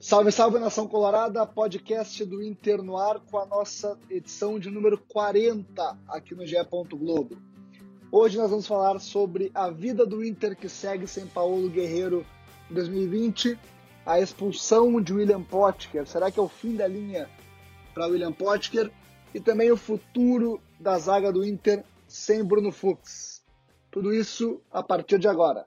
Salve, salve nação colorada, podcast do Inter no ar com a nossa edição de número 40 aqui no GE. Globo. Hoje nós vamos falar sobre a vida do Inter que segue sem Paulo Guerreiro em 2020, a expulsão de William Potker, será que é o fim da linha para William Potker? E também o futuro da zaga do Inter sem Bruno Fux. Tudo isso a partir de agora.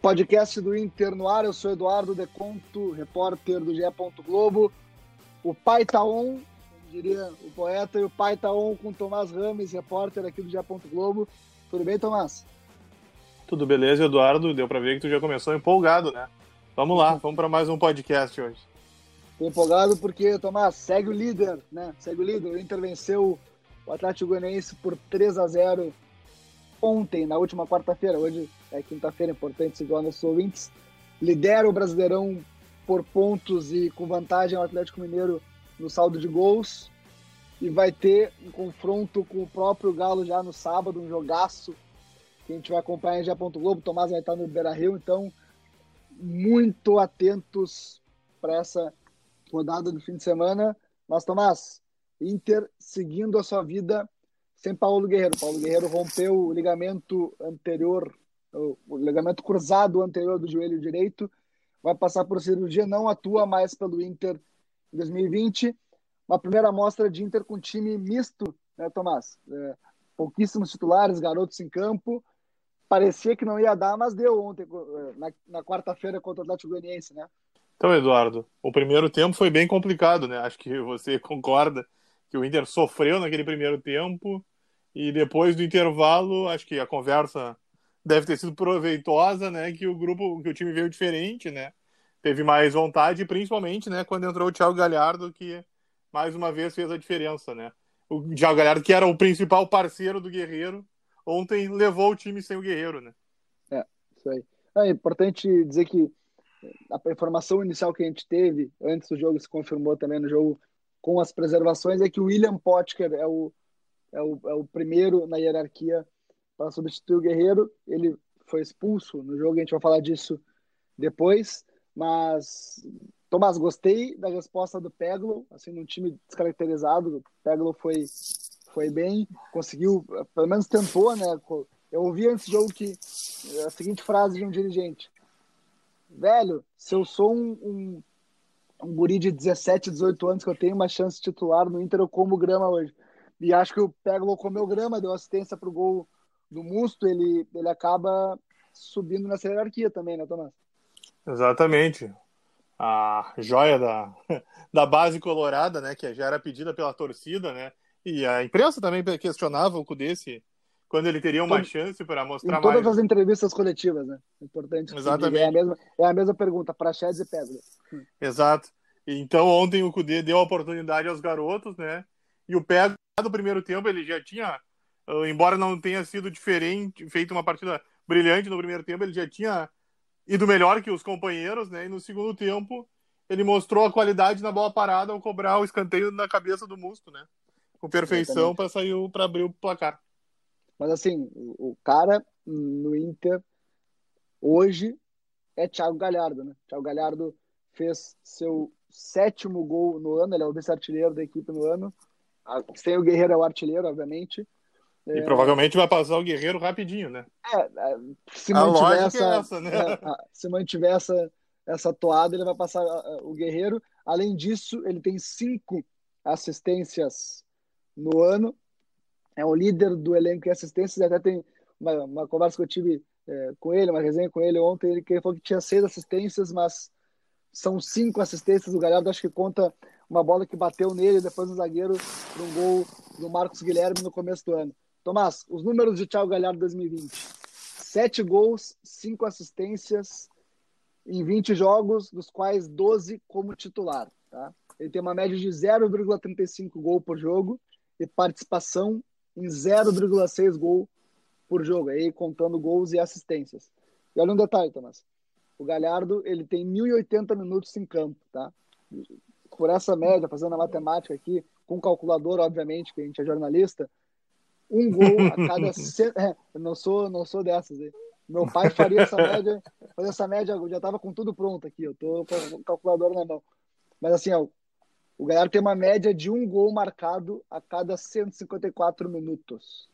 Podcast do Inter no ar, eu sou Eduardo Deconto, repórter do GE. Globo. O pai tá on, diria o poeta, e o pai tá on com Tomás Rames, repórter aqui do GE. Globo. Tudo bem, Tomás? Tudo beleza, Eduardo? Deu para ver que tu já começou empolgado, né? Vamos lá, vamos para mais um podcast hoje. Tô empolgado porque, Tomás, segue o líder, né? Segue o líder. O Inter venceu o Atlético Goianiense por 3 a 0 ontem, na última quarta-feira. Hoje é quinta-feira, importante seguir nossos ouvintes, lidera o Brasileirão por pontos e com vantagem ao Atlético Mineiro no saldo de gols. E vai ter um confronto com o próprio Galo já no sábado, um jogaço que a gente vai acompanhar em G. Globo. Tomás vai estar no Beira Rio, então muito atentos para essa rodada do fim de semana. Mas, Tomás, Inter seguindo a sua vida sem Paulo Guerreiro. Paulo Guerreiro rompeu o ligamento anterior o ligamento cruzado anterior do joelho direito, vai passar por cirurgia, não atua mais pelo Inter em 2020. Uma primeira amostra de Inter com time misto, né, Tomás? É, pouquíssimos titulares, garotos em campo. Parecia que não ia dar, mas deu ontem, é, na, na quarta-feira contra o Atlético Goianiense, né? Então, Eduardo, o primeiro tempo foi bem complicado, né? Acho que você concorda que o Inter sofreu naquele primeiro tempo e depois do intervalo, acho que a conversa deve ter sido proveitosa, né? Que o grupo, que o time veio diferente, né? Teve mais vontade, principalmente, né? Quando entrou o Thiago Galhardo, que mais uma vez fez a diferença, né? O Thiago Galhardo, que era o principal parceiro do Guerreiro, ontem levou o time sem o Guerreiro, né? É, isso aí. É importante dizer que a informação inicial que a gente teve antes do jogo se confirmou também no jogo com as preservações é que o William Potker é o, é o, é o primeiro na hierarquia para substituir o Guerreiro. Ele foi expulso no jogo, a gente vai falar disso depois. Mas, Tomás, gostei da resposta do Peglo, assim, num time descaracterizado. O Peglo foi, foi bem, conseguiu, pelo menos tentou, né? Eu ouvi antes do jogo que a seguinte frase de um dirigente: Velho, se eu sou um, um, um guri de 17, 18 anos que eu tenho uma chance titular no Inter, eu como grama hoje. E acho que o Peglo comeu grama, deu assistência para o gol do Musto, ele, ele acaba subindo nessa hierarquia também, né, Tomás? Exatamente. A joia da, da base colorada, né, que já era pedida pela torcida, né, e a imprensa também questionava o Cudesse quando ele teria uma chance para mostrar em todas mais. as entrevistas coletivas, né? Importante. Exatamente. É a mesma, é a mesma pergunta, para Praxedes e Pedro. Exato. Então ontem o Cudê deu a oportunidade aos garotos, né? E o Pedro, no primeiro tempo, ele já tinha Uh, embora não tenha sido diferente, feito uma partida brilhante no primeiro tempo, ele já tinha ido melhor que os companheiros, né? E no segundo tempo ele mostrou a qualidade na bola parada ao cobrar o escanteio na cabeça do Musto, né? Com perfeição para sair para abrir o placar. Mas assim, o cara no Inter hoje é Thiago Galhardo, né? Thiago Galhardo fez seu sétimo gol no ano, ele é o vice-artilheiro da equipe no ano. Sem o Guerreiro é o artilheiro, obviamente. E é... provavelmente vai passar o Guerreiro rapidinho, né? É, é se mantiver essa, é essa, né? é, se mantiver essa, essa toada, ele vai passar o Guerreiro. Além disso, ele tem cinco assistências no ano. É o líder do elenco em assistências. Até tem uma, uma conversa que eu tive é, com ele, uma resenha com ele ontem. Ele, falou que tinha seis assistências, mas são cinco assistências. O Galhardo acho que conta uma bola que bateu nele depois do zagueiro para um gol do Marcos Guilherme no começo do ano. Tomás, os números de Thiago Galhardo 2020. Sete gols, cinco assistências em 20 jogos, dos quais 12 como titular. Tá? Ele tem uma média de 0,35 gol por jogo e participação em 0,6 gol por jogo, aí contando gols e assistências. E olha um detalhe, Tomás. O Galhardo, ele tem 1.080 minutos em campo, tá? Por essa média, fazendo a matemática aqui, com calculador, obviamente, que a gente é jornalista, um gol a cada. É, não sou, não sou dessas. Aí. Meu pai faria essa média, fazer essa média, eu já tava com tudo pronto aqui, eu tô com o calculador na mão. Mas assim, ó, o Galhardo tem uma média de um gol marcado a cada 154 minutos.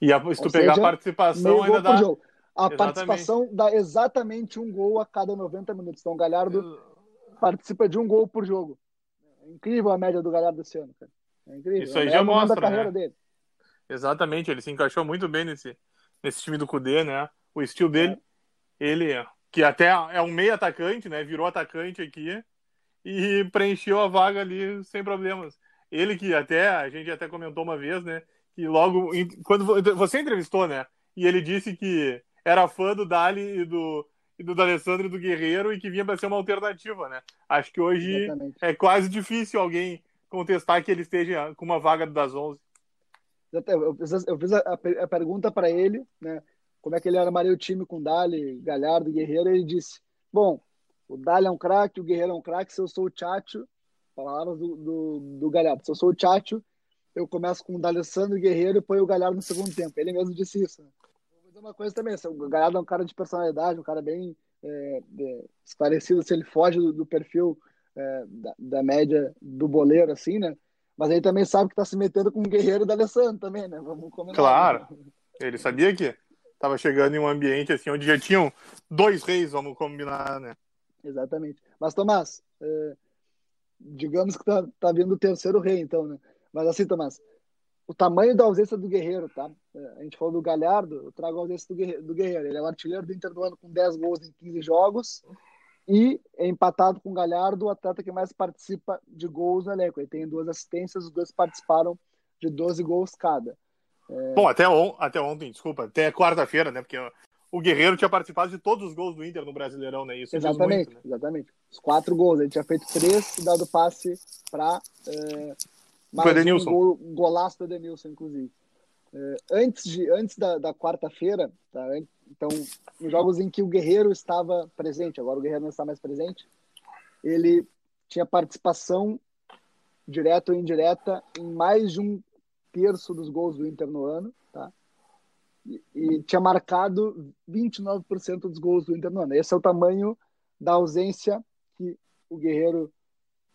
E a, se tu Ou pegar seja, a participação, ainda dá. Jogo. A exatamente. participação dá exatamente um gol a cada 90 minutos. Então o Galhardo participa de um gol por jogo. É incrível a média do Galhardo esse ano, cara. É incrível. Isso aí é já mostra, carreira né? dele. Exatamente, ele se encaixou muito bem nesse, nesse time do Cudê, né? O estilo dele, é. ele, que até é um meio atacante, né? Virou atacante aqui e preencheu a vaga ali sem problemas. Ele que até, a gente até comentou uma vez, né? Que logo, quando você entrevistou, né? E ele disse que era fã do Dali e do, e do D'Alessandro e do Guerreiro e que vinha para ser uma alternativa, né? Acho que hoje Exatamente. é quase difícil alguém contestar que ele esteja com uma vaga das 11. Eu fiz, eu fiz a, a, pergunta para ele, né? Como é que ele armaria o time com Dali, Galhardo, Guerreiro? E ele disse: Bom, o Dali é um craque, o Guerreiro é um craque. Se eu sou o Tchatcho, palavras do, do, do Galhardo, se eu sou o Tchatcho, eu começo com o D'Alessandro Guerreiro e põe o Galhardo no segundo tempo. Ele mesmo disse isso. Né? Vou dizer uma coisa também: o Galhardo é um cara de personalidade, um cara bem é, é, esclarecido, se ele foge do, do perfil é, da, da, média do boleiro, assim, né? Mas ele também sabe que está se metendo com o Guerreiro da Alessandro também, né? Vamos combinar. Claro. Ele sabia que estava chegando em um ambiente assim onde já tinham dois reis, vamos combinar, né? Exatamente. Mas, Tomás, é, digamos que tá, tá vindo o terceiro rei, então, né? Mas assim, Tomás, o tamanho da ausência do Guerreiro, tá? É, a gente falou do Galhardo, eu trago a ausência do Guerreiro. Do Guerreiro. Ele é o artilheiro do Inter do ano com 10 gols em 15 jogos e é empatado com o Galhardo, o atleta que mais participa de gols no elenco. Ele tem duas assistências, os dois participaram de 12 gols cada. É... Bom, até, on, até ontem, desculpa, até quarta-feira, né? Porque o Guerreiro tinha participado de todos os gols do Inter no Brasileirão, né? Isso exatamente, muito, né? exatamente. Os quatro gols. Ele tinha feito três e dado passe para é, mais um gol, golaço do Edenilson, inclusive. É, antes de, antes da, da quarta-feira, tá? então, nos jogos em que o Guerreiro estava presente, agora o Guerreiro não está mais presente, ele tinha participação direta ou indireta em mais de um terço dos gols do Inter no ano, tá? E, tinha marcado 29% dos gols do Inter no ano. Esse é o tamanho da ausência que o Guerreiro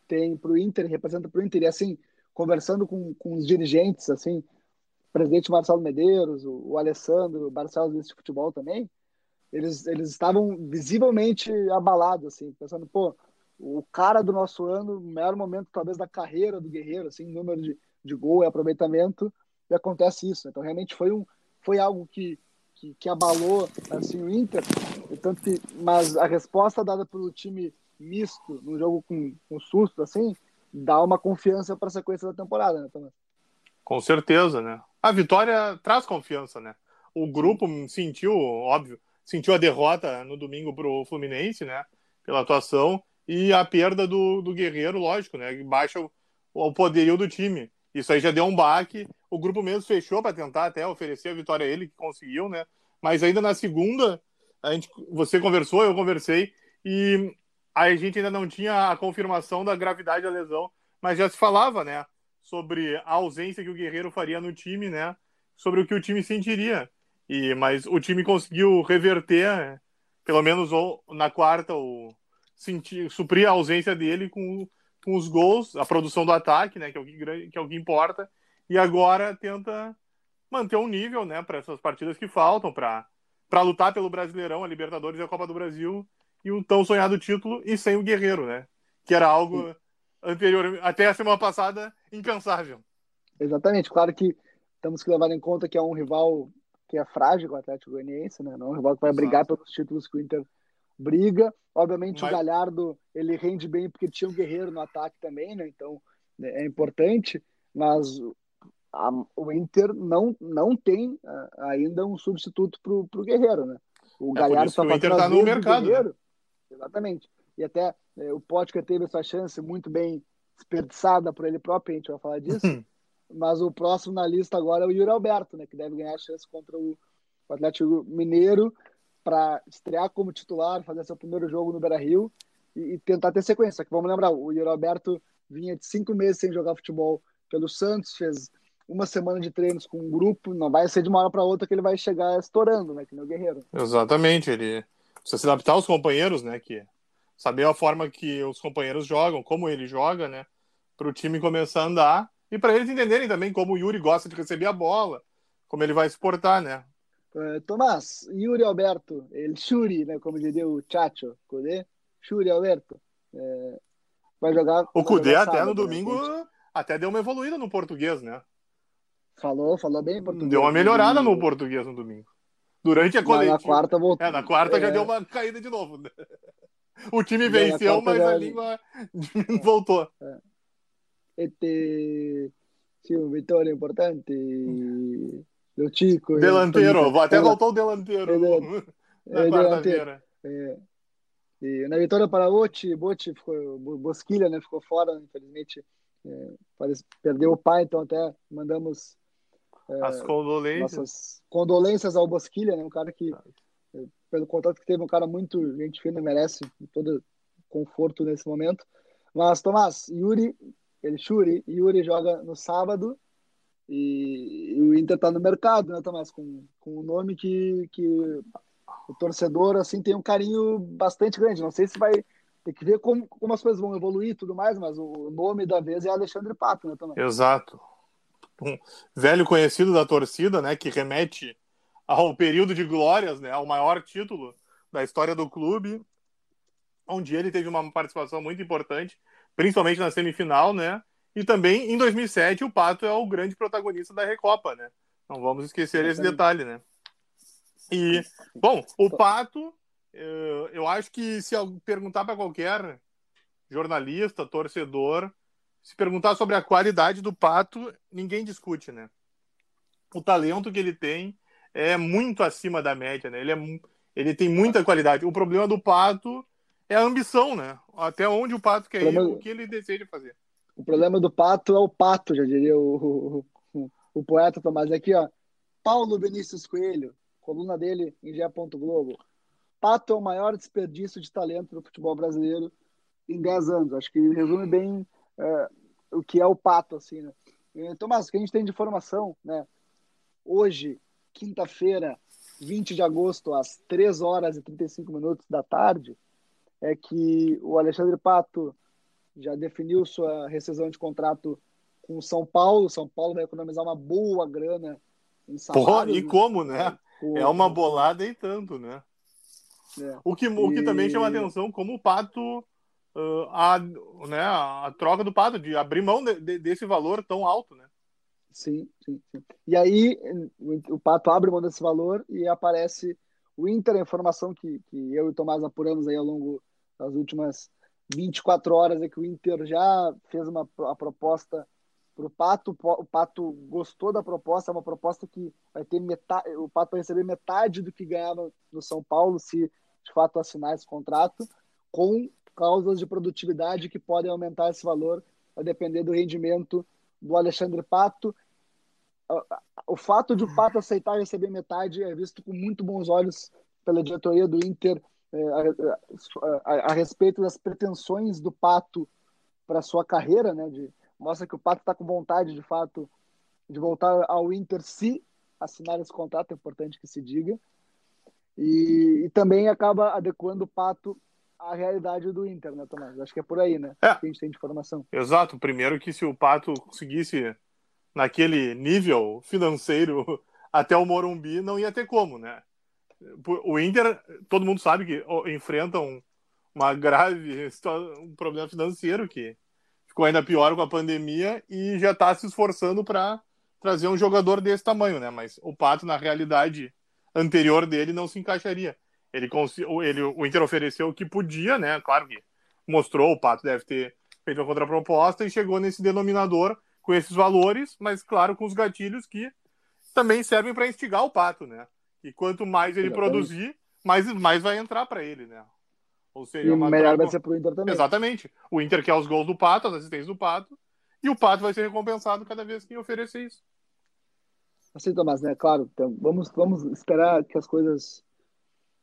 tem para o Inter, representa para o Inter. E assim, conversando com, com os dirigentes, assim, o presidente Marcelo Medeiros, o, o Alessandro, o Barcelos de futebol também, eles, eles estavam visivelmente abalados, assim, pensando, pô, o cara do nosso ano, o maior momento talvez da carreira do Guerreiro, assim, número de, de gol e aproveitamento, e acontece isso. Então, realmente foi, um, foi algo que, que, que abalou assim, o Inter, tanto que, mas a resposta dada pelo time misto, num jogo com, com susto, assim, dá uma confiança para a sequência da temporada, né, Thomas? Com certeza, né? A vitória traz confiança, né? O grupo sentiu, óbvio, sentiu a derrota no domingo pro Fluminense, né? Pela atuação e a perda do, do Guerreiro, lógico, né? Baixa o, o poderio do time. Isso aí já deu um baque. O grupo mesmo fechou para tentar até oferecer a vitória a ele, que conseguiu, né? Mas ainda na segunda, a gente, você conversou, eu conversei, e a gente ainda não tinha a confirmação da gravidade da lesão, mas já se falava, né, sobre a ausência que o Guerreiro faria no time, né, sobre o que o time sentiria. E mas o time conseguiu reverter, pelo menos na quarta, o sentir, suprir a ausência dele com, com os gols, a produção do ataque, né, que é o que, que é o que importa. E agora tenta manter um nível, né, para essas partidas que faltam para para lutar pelo Brasileirão, a Libertadores e a Copa do Brasil e o tão sonhado título e sem o Guerreiro, né? Que era algo anterior, até a semana passada, impensável. Exatamente. Claro que temos que levar em conta que é um rival que é frágil, o Atlético Goianiense, né? Não é um rival que vai Exato. brigar pelos títulos que o Inter briga. Obviamente Mas... o Galhardo, ele rende bem porque tinha o Guerreiro no ataque também, né? Então é importante, mas a, o Inter não, não tem uh, ainda um substituto para o Guerreiro, né? O é Galhardo só o Inter está no mercado. Né? Exatamente. E até é, o Potker teve essa chance muito bem desperdiçada por ele próprio, a gente vai falar disso. Mas o próximo na lista agora é o Yuri Alberto, né? Que deve ganhar a chance contra o, o Atlético Mineiro para estrear como titular, fazer seu primeiro jogo no Beira-Rio e, e, tentar ter sequência. Que vamos lembrar, o Yuri Alberto vinha de cinco meses sem jogar futebol pelo Santos, fez uma semana de treinos com um grupo, não vai ser de uma hora para outra que ele vai chegar estourando, né? Que nem o Guerreiro. Exatamente, ele precisa se adaptar aos companheiros, né? Que saber a forma que os companheiros jogam, como ele joga, né? Para o time começar a andar e para eles entenderem também como o Yuri gosta de receber a bola, como ele vai se portar, né? Uh, Tomás, Yuri Alberto, ele Shuri, né? Como diria o Chacho, Kudê, Shuri Alberto. É, vai jogar. O Kudê até sábado, no né, domingo até deu uma evoluída no português, né? Falou, falou bem português. Deu uma melhorada no português no domingo. Durante a coletiva. Na quarta voltou. É, na quarta é... já deu uma caída de novo. Né? O time venceu, mas a língua voltou. É. Este sim, uma vitória importante. Do Chico. Delantero, até voltou o delantero. É, na quarta-feira. É. E na vitória para Bote, Bote ficou, Bosquilha, né, ficou fora, infelizmente, é, perdeu o pai, então até mandamos é, as condolências. Nossas condolências ao Bosquilha, né, um cara que, é, pelo contato que teve, um cara muito gente fina, merece todo conforto nesse momento. Mas, Tomás, Yuri, ele Shuri, Yuri joga no sábado e, e o Inter tá no mercado, né, Tomás, com, com um nome que, que o torcedor assim tem um carinho bastante grande. Não sei se vai ter que ver como, como as coisas vão evoluir e tudo mais, mas o nome da vez é Alexandre Pato, né, também. Exato. Um velho conhecido da torcida, né, que remete ao período de glórias, né, ao maior título da história do clube, onde ele teve uma participação muito importante, principalmente na semifinal, né? E também em 2007 o Pato é o grande protagonista da Recopa, né? Não vamos esquecer esse detalhe, né? E, bom, o Pato, eh, eu acho que se perguntar para qualquer jornalista, torcedor, se perguntar sobre a qualidade do Pato, ninguém discute, né? O talento que ele tem é muito acima da média, né? Ele, é, ele tem muita qualidade. O problema do Pato é a ambição, né? Até onde o Pato quer o problema... ir, o que ele deseja fazer. O problema do Pato é o Pato, já diria o, o, o poeta Tomás. Aqui, ó. Paulo Benícius Coelho, coluna dele em Gé. Globo. Pato é o maior desperdício de talento do futebol brasileiro em 10 anos. Acho que resume bem é, o que é o Pato, assim, né? Então, mas o que a gente tem de informação, né? Hoje, quinta-feira, 20 de agosto, às 3 horas e 35 minutos da tarde, é que o Alexandre Pato já definiu sua rescisão de contrato com o São Paulo. São Paulo vai economizar uma boa grana em salário. Porra, e como, né? É uma bolada e tanto, né? É. O, que, o que também chama atenção, como o Pato, uh, a, né, a troca do Pato, de abrir mão de, de, desse valor tão alto, né? Sim, sim, sim. E aí o Pato abre mão desse valor e aparece o Inter, a informação que, que eu e o Tomás apuramos aí ao longo das últimas 24 horas, é que o Inter já fez uma a proposta para o Pato. O Pato gostou da proposta, é uma proposta que vai ter metade, o Pato vai receber metade do que ganhava no São Paulo se de fato assinar esse contrato, com causas de produtividade que podem aumentar esse valor a depender do rendimento do Alexandre Pato. O fato de o Pato aceitar receber metade é visto com muito bons olhos pela diretoria do Inter é, a, a, a, respeito das pretensões do Pato para sua carreira, né? De, mostra que o Pato está com vontade, de fato, de voltar ao Inter se assinar esse contrato, é importante que se diga. E, e também acaba adequando o Pato à realidade do Inter, né, Tomás? Acho que é por aí, né? É. Que a gente tem de informação. Exato. Primeiro que se o Pato conseguisse naquele nível financeiro até o Morumbi, não ia ter como, né? O Inter, todo mundo sabe que enfrenta um, uma grave um problema financeiro que ficou ainda pior com a pandemia e já está se esforçando para trazer um jogador desse tamanho, né? Mas o Pato, na realidade anterior dele, não se encaixaria. Ele, ele, o Inter ofereceu o que podia, né? Claro que mostrou, o Pato deve ter feito uma contraproposta e chegou nesse denominador com esses valores, mas claro, com os gatilhos que também servem para instigar o pato, né? E quanto mais ele Exatamente. produzir, mais, mais vai entrar para ele, né? Ou seja, e melhor troca... vai ser pro Inter também. Exatamente. O Inter quer os gols do Pato, as assistências do Pato, e o Pato vai ser recompensado cada vez que oferecer isso. Assim, Tomás, né? Claro, então, vamos, vamos esperar que as coisas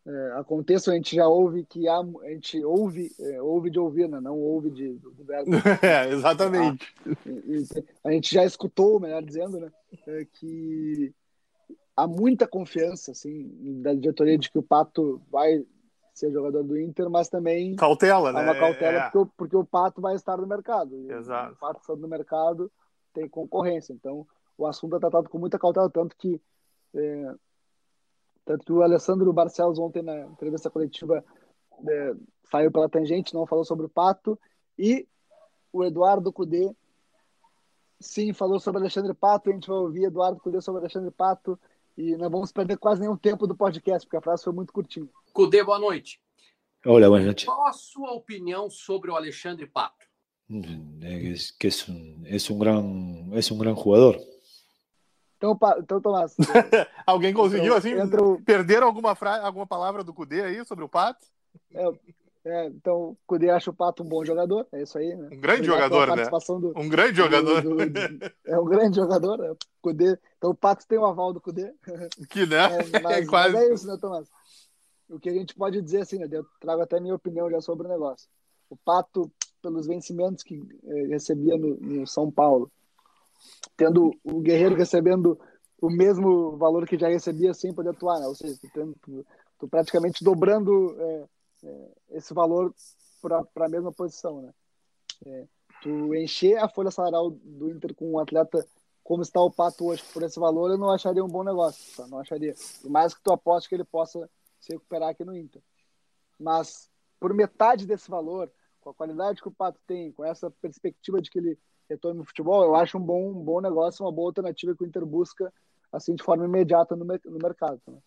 é, aconteçam. A gente já ouve que há, a gente ouve, é, ouve de ouvir, né? Não ouve de, do, do verbo. É, exatamente. Ah, e, e, a gente já escutou, melhor dizendo, né? É, que há muita confiança, assim, da diretoria de que o Pato vai ser jogador do Inter, mas também cautela, né? Uma cautela é. porque, o, porque o Pato vai estar no mercado. Exato. O Pato estando no mercado tem concorrência, então o assunto é tratado com muita cautela, tanto que é, tanto que o Alessandro Barcelos ontem na entrevista coletiva é, saiu pela tangente, não falou sobre o Pato e o Eduardo Cudê sim falou sobre Alexandre Pato, a gente vai ouvir Eduardo Cudê sobre Alexandre Pato e não vamos perder quase nenhum tempo do podcast, porque a frase foi muito curtinha. Cudê, boa noite. Olá, boa noite. Qual a sua opinião sobre o Alexandre Pato? Es que es un, es un gran es un gran jugador. Então, então Tomás. Alguém conseguiu assim entra perder alguma frase, alguma palavra do Cudê aí sobre o Pato? É, é, então, o Cudê acha o Pato um bom jogador, é isso aí, né? Um grande jogador, né? Do, um grande jogador. Do, do, é um grande jogador, é. Cudê. Então o Pato tem o aval do Cudê. Que né? É, mas, é quase... mas é isso, né, Tomás? O que a gente pode dizer assim, né? Eu trago até minha opinião já sobre o negócio. O Pato, pelos vencimentos que eh, recebia no, no São Paulo, tendo o Guerreiro recebendo o mesmo valor que já recebia sem poder atuar, né? Ou seja, tu, tu, tu praticamente dobrando é, é, esse valor para a mesma posição, né? É, tu encher a folha salarial do Inter com um atleta como está o Pato hoje por esse valor, eu não acharia um bom negócio, tá? não acharia. Por mais que tu aposte que ele possa se recuperar aqui no Inter. Mas por metade desse valor, com a qualidade que o Pato tem, com essa perspectiva de que ele retorne no futebol, eu acho um bom, um bom negócio, uma boa alternativa que o Inter busca assim de forma imediata no, no mercado. Né?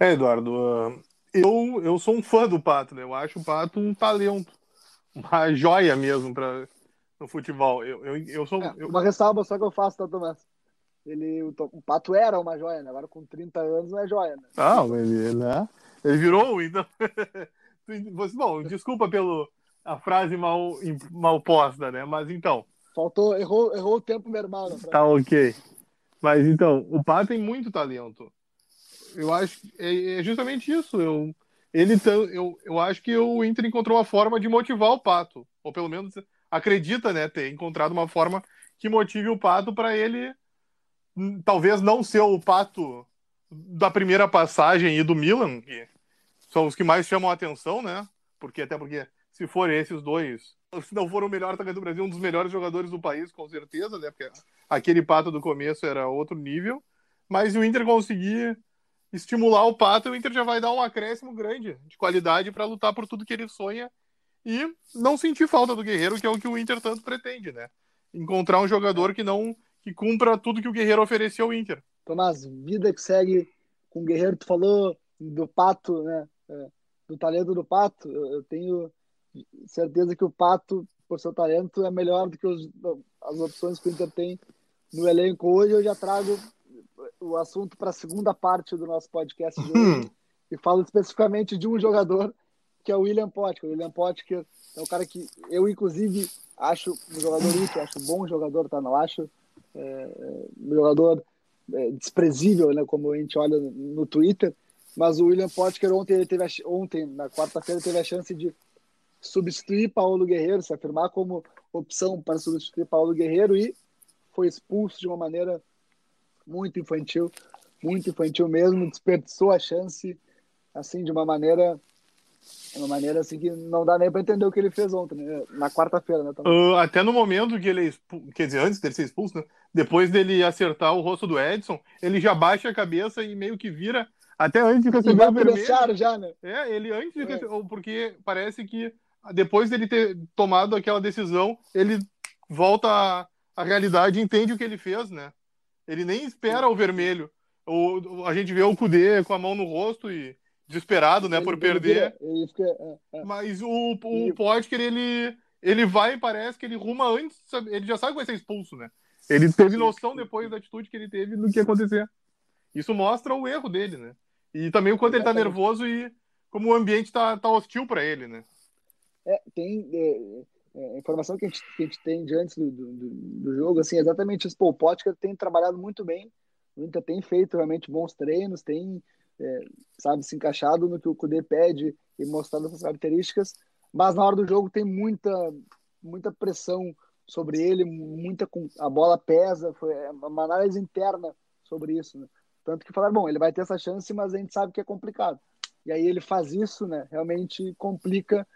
É, Eduardo, uh, eu, eu sou um fã do Pato, né? Eu acho o Pato um talento, uma joia mesmo para no futebol. Eu, eu, eu sou. É, eu... Uma ressalva só que eu faço, tá, Tomás? Ele, o, o, Pato era uma joia, né? Agora com 30 anos não é joia, né? Ah, ele, né? ele virou, então. Bom, desculpa pelo a frase mal, mal posta, né? Mas então. Faltou, errou, errou o tempo normal. Tá ok. Mas então, o Pato tem muito talento. Eu acho é, é justamente isso. Eu, ele eu, eu acho que o Inter encontrou uma forma de motivar o Pato, ou pelo menos acredita, né, ter encontrado uma forma que motive o Pato para ele hum, talvez não ser o Pato da primeira passagem e do Milan, que são os que mais chamam a atenção, né? Porque até porque se forem esses dois, se não for o melhor atacante do Brasil, um dos melhores jogadores do país, com certeza, né? Porque aquele Pato do começo era outro nível. Mas o Inter conseguir estimular o Pato, o Inter já vai dar um acréscimo grande de qualidade para lutar por tudo que ele sonha e não sentir falta do Guerreiro, que é o que o Inter tanto pretende, né? Encontrar um jogador que não que cumpra tudo que o Guerreiro ofereceu ao Inter. Tomás, vida que segue com o Guerreiro, tu falou do Pato, né? É, do talento do Pato. Eu tenho certeza que o Pato, por seu talento, é melhor do que os, as opções que o Inter tem no elenco hoje. Eu já trago o assunto para a segunda parte do nosso podcast de hoje hum. e falo especificamente de um jogador que é o William Potker. O William Potker é um cara que eu, inclusive, acho um jogador útil, acho um bom jogador, tá? Não acho é, um jogador é, desprezível, né? Como a gente olha no Twitter. Mas o William Potker ontem, ele teve a, ontem na quarta-feira, teve a chance de substituir Paulo Guerreiro, se afirmar como opção para substituir Paulo Guerreiro e foi expulso de uma maneira muito infantil, muito infantil mesmo, desperdiçou a chance assim de uma maneira uma maneira assim que não dá nem para entender o que ele fez ontem, né? na quarta-feira, né? Uh, até no momento que ele, é expulso, quer dizer, antes dele ser expulso, né? depois dele acertar o rosto do Edson, ele já baixa a cabeça e meio que vira até antes de receber o vermelho. já, né? É, ele antes de é. receber, porque parece que depois dele ter tomado aquela decisão, ele volta à, à realidade e entende o que ele fez, né? Ele nem espera o vermelho. O, a gente vê o Kudê com a mão no rosto e desesperado, né, ele, por perder. Ele fica, é, é. Mas o, o Potker, ele, ele vai e parece que ele ruma antes, ele já sabe que vai ser expulso, né? Ele teve noção depois da atitude que ele teve do que ia acontecer. Isso mostra o erro dele, né? E também o quanto ele tá nervoso e como o ambiente tá, tá hostil para ele, né? É, tem é, é, informação que a gente, que a gente tem de antes do, do, do- jogo, assim, exatamente isso. Pô, o Potker tem trabalhado muito bem, o Inter tem feito realmente bons treinos, tem, é, sabe, se encaixado no que o Kudê pede e mostrando essas características, mas na hora do jogo tem muita, muita pressão sobre ele, muita a bola pesa, foi é uma análise interna sobre isso, né? Tanto que falaram, bom, ele vai ter essa chance, mas a gente sabe que é complicado. E aí ele faz isso, né? Realmente complica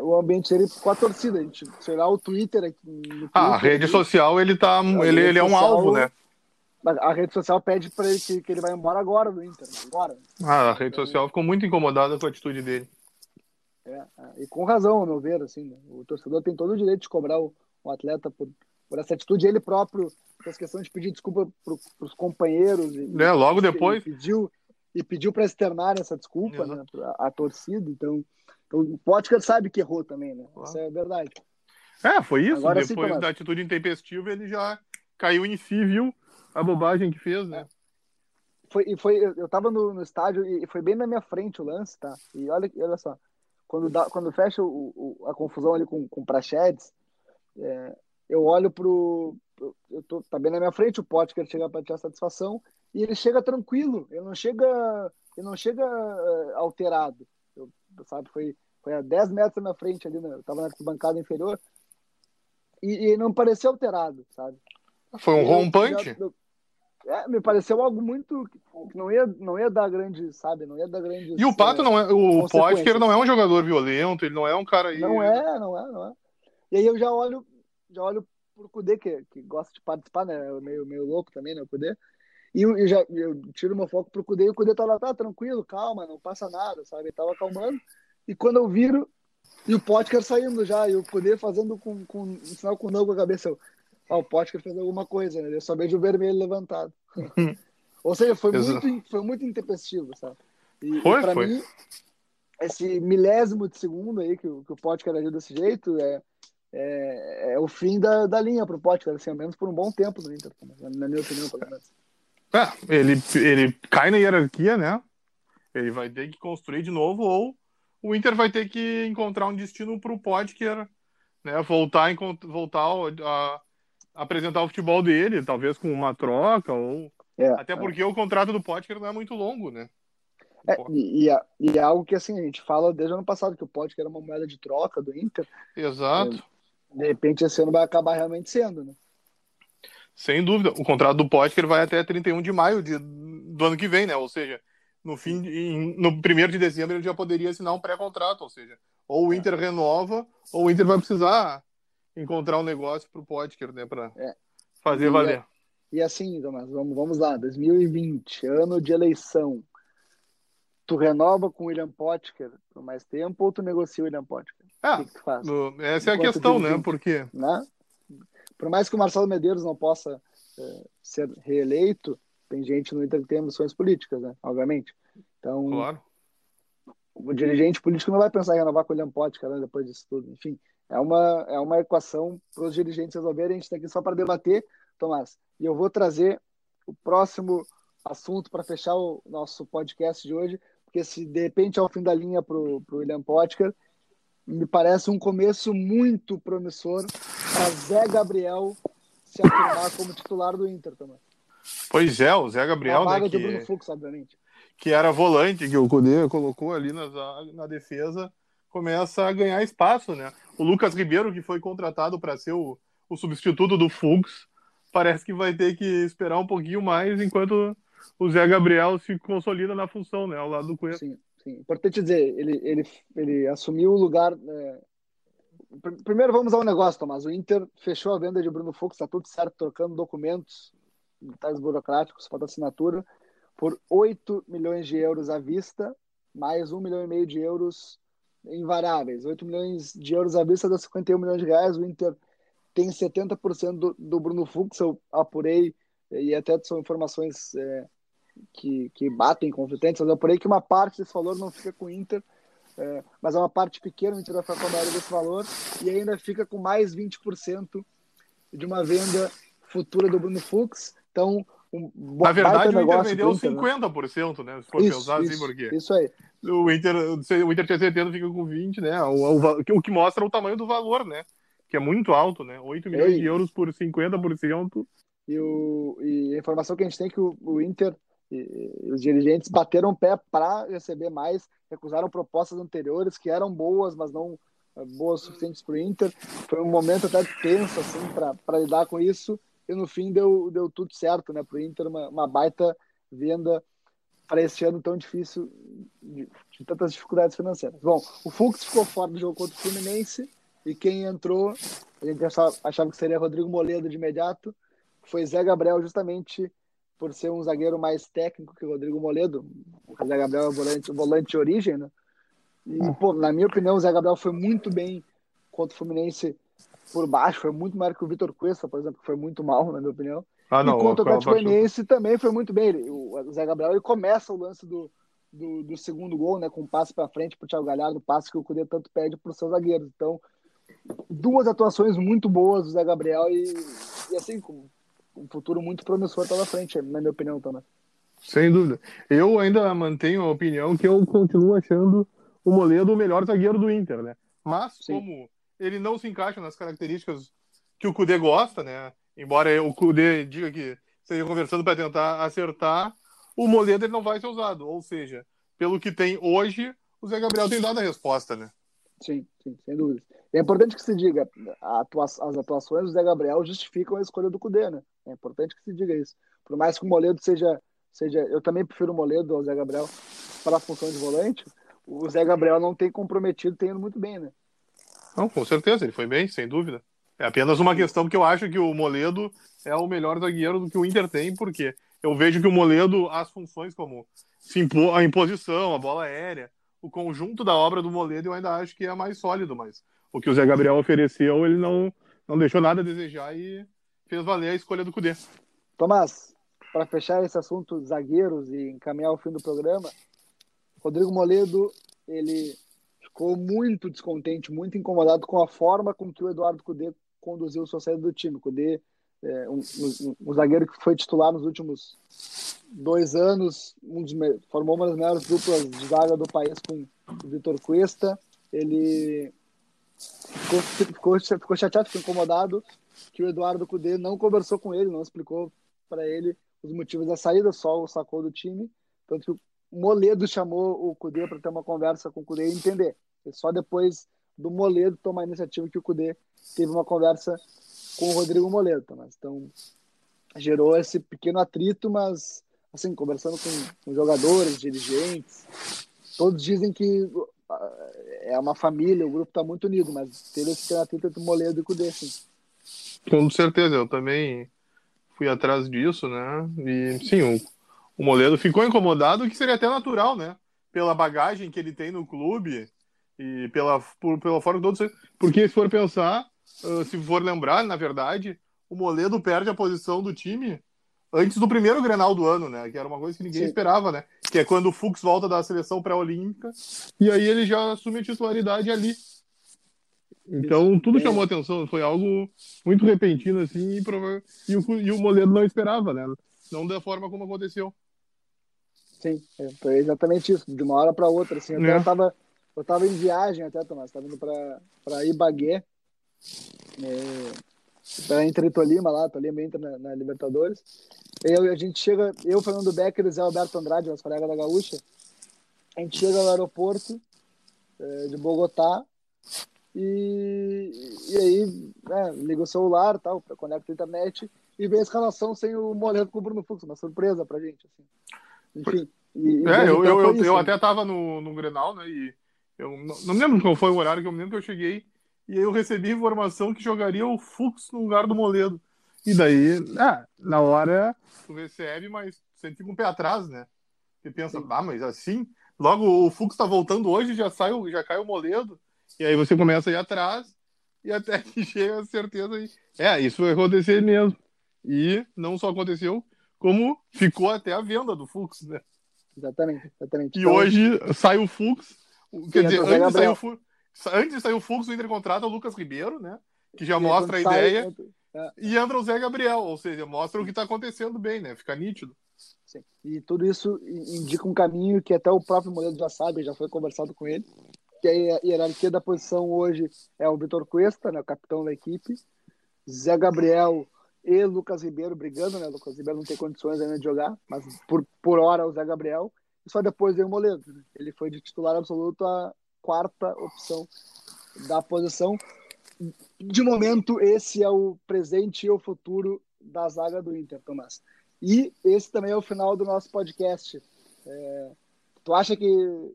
o ambiente dele com a torcida. A gente, sei lá, o Twitter aqui. no Ah, a Twitter rede aqui, social, ele tá. Ele, ele é um social- alvo, né? A rede social pede para ele que, que ele vai embora agora do Inter. né? Agora. Ah, a rede social ficou muito incomodada com a atitude dele. É, é, e com razão, ao meu ver, assim, né? o torcedor tem todo o direito de cobrar o, o atleta por, por essa atitude. Ele próprio, essa questão de pedir desculpa para os companheiros. E, É, logo depois. E pediu, e pediu para externar essa desculpa né, a, torcida. Então, então, o Potker sabe que errou também, né? Claro. Isso é verdade. É, foi isso. Agora sim, Depois Tomás. da atitude intempestiva, ele já caiu em si, viu a bobagem que fez, né? Foi, e foi, eu, tava no, no estádio e foi bem na minha frente o lance, tá? E olha, olha só, quando, dá, quando fecha o, o- a confusão ali com, com o Prachedes, é, eu olho pro. Eu tô, tá bem na minha frente, o Potker chega para tirar satisfação e ele chega tranquilo, ele não chega, ele não chega eh, alterado. Sabe, foi, foi a 10 metros na minha frente ali, né? eu tava na bancada inferior e, e não pareceu alterado, sabe? Foi um rompante. é, me pareceu algo muito que não ia, não ia dar grande, sabe? Não ia dar grande. E o Pato não é. O. Potker não é um jogador violento, ele não é um cara aí. Não é, não é, não é. E aí eu já olho, já olho pro Kudê, que, que gosta de participar, né? É meio, meio louco também, né? O Kudê. E eu, eu já eu tiro meu foco pro Kudê e o Kudê tá lá, tá tranquilo, calma, não passa nada, sabe? Ele tava acalmando. E quando eu viro, e o Potker saindo já, e o Kudê fazendo com, com um sinal com não com a cabeça. Eu, ah, o Potker fez alguma coisa, né? Eu só vejo o vermelho levantado. Ou seja, foi Exato. muito, foi muito intempestivo, sabe? E, Foi, e pra foi. mim, esse milésimo de segundo aí que o, que o Potker agiu desse jeito é, é, é o fim da, da linha pro Potker, assim, ao menos por um bom tempo no Inter, na minha opinião, pelo menos. É, ele, ele cai na hierarquia, né? Ele vai ter que construir de novo, ou o Inter vai ter que encontrar um destino pro Potker, né? Voltar, voltar a, a apresentar o futebol dele, talvez com uma troca, ou. É, Até porque o contrato do Potker não é muito longo, né? é, e, e, é, e é algo que assim, a gente fala desde o ano passado, que o Potker era uma moeda de troca do Inter, Exato. de repente esse ano vai acabar realmente sendo, né? Sem dúvida. O contrato do Potker vai até 31 de maio de, do ano que vem, né? Ou seja, no fim de- no 1 de dezembro ele já poderia assinar um pré-contrato, ou seja, ou o Inter renova, ou o Inter vai precisar encontrar um negócio pro Potker, né, para É. fazer E valer. E assim, Tomás, vamos, vamos lá, 2020, ano de eleição. Tu renova com o William Potker por mais tempo ou tu negocia o William Potker? Ah, o que, que essa é a Enquanto questão, né? Porque né? Por mais que o Marcelo Medeiros não possa eh, ser reeleito, tem gente no Inter que tem ambições políticas, né? Obviamente. Então, claro. o dirigente político não vai pensar em renovar com o William né, depois disso tudo. Enfim, é uma, é uma equação para os dirigentes resolverem. A gente está aqui só para debater, Tomás. E eu vou trazer o próximo assunto para fechar o nosso podcast de hoje, porque se de repente é o fim da linha para o William Potker, me parece um começo muito promissor para Zé Gabriel se afirmar como titular do Inter também. Pois é, o Zé A Gabriel, vaga né, do Bruno que, Fux, obviamente. que era volante, que o Cudê colocou ali na, na defesa, começa a ganhar espaço, né? O Lucas Ribeiro, que foi contratado para ser o, o substituto do Fux, parece que vai ter que esperar um pouquinho mais enquanto o Zé Gabriel se consolida na função, né? Ao lado do Cuesta. Sim, sim. Importante dizer, ele, ele, ele assumiu o lugar. é, Primeiro vamos ao negócio, Tomás. O Inter fechou a venda de Bruno Fux, está tudo certo, trocando documentos, detalhes burocráticos, falta assinatura, por 8 milhões de euros à vista, mais 1 milhão e meio de euros em variáveis. 8 milhões de euros à vista dá 51 milhões de reais. O Inter tem 70% do, do Bruno Fux, eu apurei, e até são informações é, que, que batem conflitantes, mas eu apurei que uma parte desse valor não fica com o Inter, é, mas é uma parte pequena, o Inter vai ficar com a maioria desse valor, e ainda fica com mais 20% de uma venda futura do Bruno Fux. Então, um Na verdade, o Inter vendeu pro Inter, né? 50%, né? Se for Isso, pensar assim, isso, porque isso aí. o Inter, o Inter tinha 70, fica com 20, né? O, o, o que mostra o tamanho do valor, né? Que é muito alto, né? 8 milhões Ei. de euros por 50%. E, o, e a informação que a gente tem é que o, o Inter e, os dirigentes bateram o pé para receber mais, recusaram propostas anteriores que eram boas, mas não eh, boas suficientes para o Inter. Foi um momento até tenso assim, para lidar com isso, e no fim deu, deu tudo certo né, para o Inter, uma, uma baita venda para esse ano tão difícil, de, de tantas dificuldades financeiras. Bom, o Fux ficou fora do jogo contra o Fluminense, e quem entrou, a gente achava, achava que seria Rodrigo Moledo de imediato, foi Zé Gabriel, justamente por ser um zagueiro mais técnico que o Rodrigo Moledo. O Zé Gabriel é volante, volante de origem, né? E, pô, na minha opinião, o Zé Gabriel foi muito bem contra o Fluminense por baixo, foi muito maior que o Vitor Cuesta, por exemplo, que foi muito mal, na minha opinião. Ah, não. e contra o Atlético Goianiense também foi muito bem. Ele, o Zé Gabriel ele começa o lance do, do, do segundo gol, né, com um passe para frente para o Thiago Galhardo, passe que o Cudê tanto pede para os seus zagueiros. Então, duas atuações muito boas do Zé Gabriel e, e assim, com um futuro muito promissor pela frente, na minha opinião também. Sem dúvida. Eu ainda mantenho a opinião que eu continuo achando o Moledo o melhor zagueiro do Inter, né? Mas, Sim. como ele não se encaixa nas características que o Cudê gosta, né? Embora o Cudê diga que esteja conversando para tentar acertar, o Moledo ele não vai ser usado. Ou seja, pelo que tem hoje, o Zé Gabriel tem dado a resposta, né? Sim, sim, sem dúvida. É importante que se diga, atua- as atuações do Zé Gabriel justificam a escolha do Cudê, né? É importante que se diga isso. Por mais que o Moledo seja, seja eu também prefiro o Moledo ao Zé Gabriel para a função de volante, o Zé Gabriel não tem comprometido, tem indo muito bem, né? Não, com certeza, ele foi bem, sem dúvida. É apenas uma questão que eu acho que o Moledo é o melhor zagueiro do que o Inter tem, porque eu vejo que o Moledo, as funções como a imposição, a bola aérea, o conjunto da obra do Moledo eu ainda acho que é mais sólido, mas o que o Zé Gabriel ofereceu, ele não, não deixou nada a desejar e fez valer a escolha do Cudê. Tomás, para fechar esse assunto zagueiros e encaminhar o fim do programa, Rodrigo Moledo, ele ficou muito descontente, muito incomodado com a forma com que o Eduardo Cudê conduziu sua saída do time. Cudê, é, um, um, um zagueiro que foi titular nos últimos dois anos, um dos formou uma das melhores duplas de zaga do país com o Vitor Cuesta. Ele ficou, ficou, ficou chateado, ficou incomodado que o Eduardo Cudê não conversou com ele, não explicou para ele os motivos da saída, só o sacou do time. Tanto que o Moledo chamou o Cudê para ter uma conversa com o Cudê e entender. E só depois do Moledo tomar a iniciativa que o Cudê teve uma conversa com o Rodrigo Moledo. Tomás. Então, gerou esse pequeno atrito, mas, assim, conversando com, com jogadores, dirigentes, todos dizem que ah, é uma família, o grupo está muito unido, mas teve esse pequeno atrito entre o Moledo e o Cudê, sim. Com certeza, eu também fui atrás disso, né? E sim, o, o Moledo ficou incomodado, que seria até natural, né? Pela bagagem que ele tem no clube e pela, por, pela forma toda. Porque se for pensar, ah, se for lembrar, na verdade, o Moledo perde a posição do time antes do primeiro Grenal do ano, né? Que era uma coisa que ninguém Sim. esperava, né? Que é quando o Fux volta da seleção pré-olímpica e aí ele já assume a titularidade ali. Então, tudo É. chamou atenção. Foi algo muito repentino, assim, e, prova- e o, e o Moledo não esperava, né? Não da forma como aconteceu. Sim, é, foi exatamente isso, de uma hora para outra. Assim, até É. eu, tava, eu tava em viagem até, Tomás, estava indo para Ibagué, é, para Inter e Tolima lá, Tolima entra na, na Libertadores. Eu, a gente chega, eu, Fernando Becker e Zé Alberto Andrade, nosso colega da Gaúcha, a gente chega no aeroporto é, de Bogotá e, e aí né, liga o celular, tal, conecta a internet e vem a escalação sem o Moledo com o Bruno Fux, uma surpresa pra gente. Assim. Enfim. E, e É, desde eu, então eu, eu, isso, eu né? até tava no, no Grenal, né? E eu não, não me lembro qual foi o horário, que eu me lembro que eu cheguei e aí eu recebi informação que jogaria o Fux no lugar do Moledo. E daí, ah, na hora tu recebe, mas você fica um pé atrás, né? Você pensa, ah, mas assim, logo o Fux tá voltando hoje, já sai, já cai o Moledo. E aí você começa a ir atrás e até que chega a certeza aí. É, isso vai acontecer mesmo. E não só aconteceu, como ficou até a venda do Fux, né? Exatamente, exatamente. E Então, hoje sai o Fux. Quer dizer, antes de, sair Gabriel. o Fux, antes de sair o Fux, o Inter contrata o Lucas Ribeiro, né? Que já e mostra a quando sai, ideia. entra- É. E entra o Zé Gabriel, ou seja, mostra o que está acontecendo bem, né? Fica nítido. Sim. E tudo isso indica um caminho que até o próprio Moledo já sabe, já foi conversado com ele, que a hierarquia da posição hoje é o Vitor Cuesta, né, o capitão da equipe, Zé Gabriel e Lucas Ribeiro brigando, né? Lucas Ribeiro não tem condições ainda de jogar, mas por, por hora o Zé Gabriel, e só depois veio o Moledo. Né? Ele foi de titular absoluto a quarta opção da posição. De momento, esse é o presente e o futuro da zaga do Inter, Tomás. E esse também é o final do nosso podcast. É... Tu acha que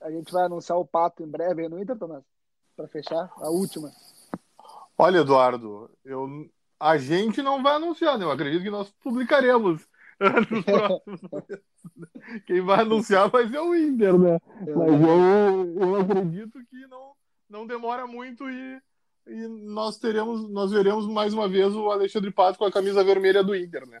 a gente vai anunciar o Pato em breve aí no Inter, Tomás? Para fechar, a última. Olha, Eduardo, eu, a gente não vai anunciar, né? Eu acredito que nós publicaremos nos próximos Quem vai anunciar vai ser o Inter, né? Mas eu, eu acredito que não, não demora muito e, e nós teremos, nós veremos mais uma vez o Alexandre Pato com a camisa vermelha do Inter, né?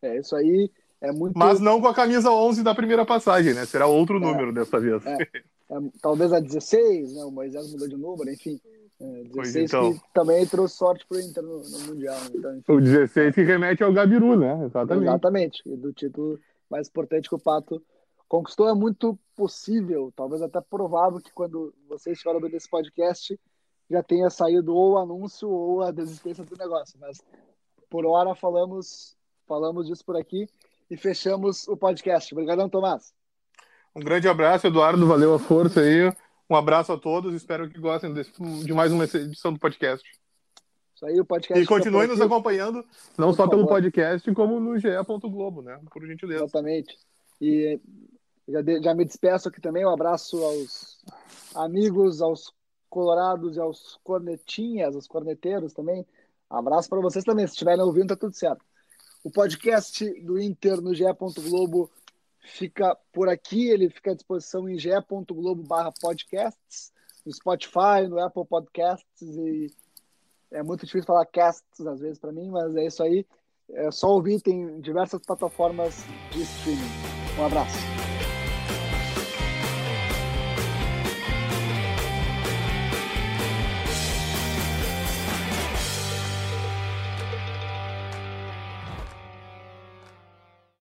É, isso aí é muito. Mas não com a camisa 11 da primeira passagem, né? Será outro é, número dessa vez. É, é, talvez a 16, né? O Moisés mudou de número, enfim. É, 16 então. que também trouxe sorte pro Inter no, no Mundial. Né? Então. O 16 que remete ao Gabiru, né? Exatamente. Exatamente. E do título mais importante que o Pato conquistou é muito possível, talvez até provável que quando vocês estiverem ouvindo esse podcast já tenha saído ou o anúncio ou a desistência do negócio. Mas por hora falamos, falamos disso por aqui e fechamos o podcast. Obrigadão, Tomás. Um grande abraço, Eduardo. Valeu a força aí. Um abraço a todos, espero que gostem desse, de mais uma edição do podcast. Isso aí, o podcast. E continuem nos acompanhando, não Por só favor. pelo podcast, como no GE. Globo, né? Por gentileza. Exatamente. E já, de, já me despeço aqui também. Um abraço aos amigos, aos colorados e aos cornetinhas, aos corneteiros também. Abraço para vocês também. Se estiverem ouvindo, tá tudo certo. O podcast do Inter no GE. Globo fica por aqui, ele fica à disposição em ge.globo podcasts, no Spotify, no Apple Podcasts e é muito difícil falar casts às vezes para mim, mas é isso aí. É só ouvir, tem diversas plataformas de streaming. Um abraço.